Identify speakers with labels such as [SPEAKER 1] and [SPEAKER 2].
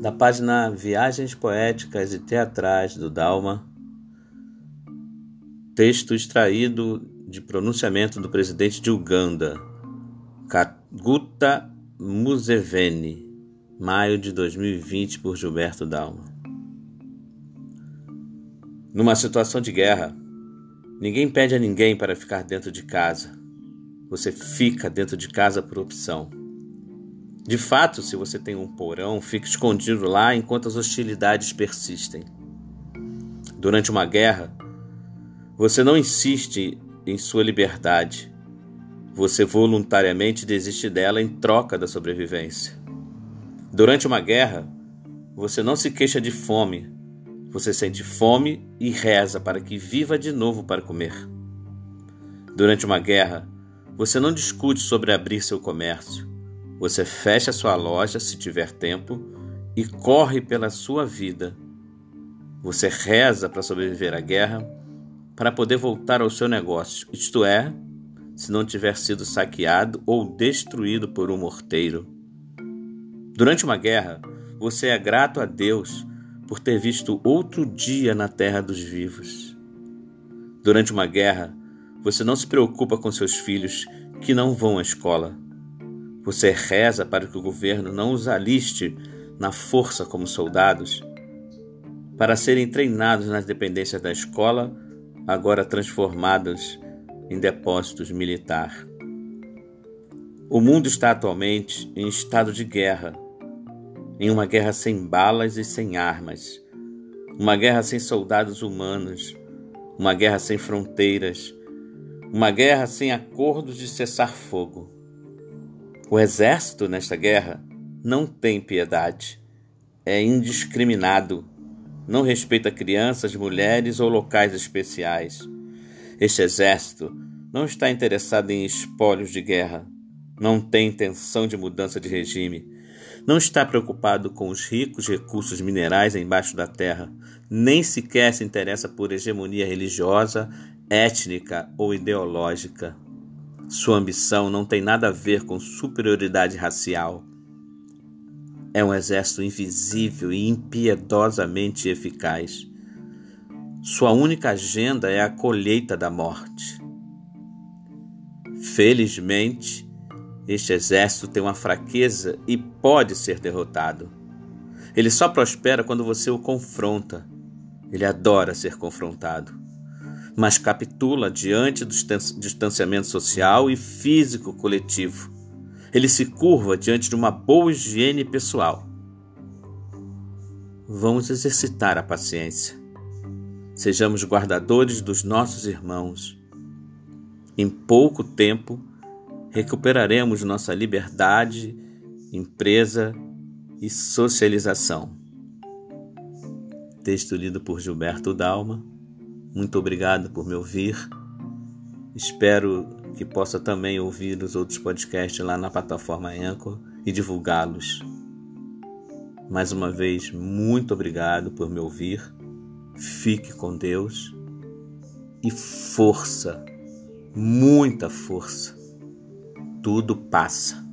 [SPEAKER 1] da página Viagens Poéticas e Teatrais do Dalma, texto extraído de pronunciamento do presidente de Uganda, Kaguta Museveni, maio de 2020, por Gilberto Dalma. Numa situação de guerra, ninguém pede a ninguém para ficar dentro de casa. Você fica dentro de casa por opção. De fato, se você tem um porão, fique escondido lá enquanto as hostilidades persistem. Durante uma guerra, você não insiste em sua liberdade. Você voluntariamente desiste dela em troca da sobrevivência. Durante uma guerra, você não se queixa de fome. Você sente fome e reza para que viva de novo para comer. Durante uma guerra, você não discute sobre abrir seu comércio. Você fecha sua loja se tiver tempo e corre pela sua vida. Você reza para sobreviver à guerra, para poder voltar ao seu negócio, isto é, se não tiver sido saqueado ou destruído por um morteiro. Durante uma guerra, você é grato a Deus por ter visto outro dia na terra dos vivos. Durante uma guerra, você não se preocupa com seus filhos que não vão à escola. Você reza para que o governo não os aliste na força como soldados, para serem treinados nas dependências da escola, agora transformados em depósitos militar. O mundo está atualmente em estado de guerra, em uma guerra sem balas e sem armas, uma guerra sem soldados humanos, uma guerra sem fronteiras, uma guerra sem acordos de cessar fogo. O exército nesta guerra não tem piedade, é indiscriminado, não respeita crianças, mulheres ou locais especiais. Este exército não está interessado em espólios de guerra, não tem intenção de mudança de regime, não está preocupado com os ricos recursos minerais embaixo da terra, nem sequer se interessa por hegemonia religiosa, étnica ou ideológica. Sua ambição não tem nada a ver com superioridade racial. É um exército invisível e impiedosamente eficaz. Sua única agenda é a colheita da morte. Felizmente, este exército tem uma fraqueza e pode ser derrotado. Ele só prospera quando você o confronta. Ele adora ser confrontado mas capitula diante do distanciamento social e físico coletivo. Ele se curva diante de uma boa higiene pessoal. Vamos exercitar a paciência. Sejamos guardadores dos nossos irmãos. Em pouco tempo, recuperaremos nossa liberdade, empresa e socialização. Texto lido por Gilberto Dalma muito obrigado por me ouvir. Espero que possa também ouvir os outros podcasts lá na plataforma Anchor e divulgá-los. Mais uma vez, muito obrigado por me ouvir. Fique com Deus e força, muita força. Tudo passa.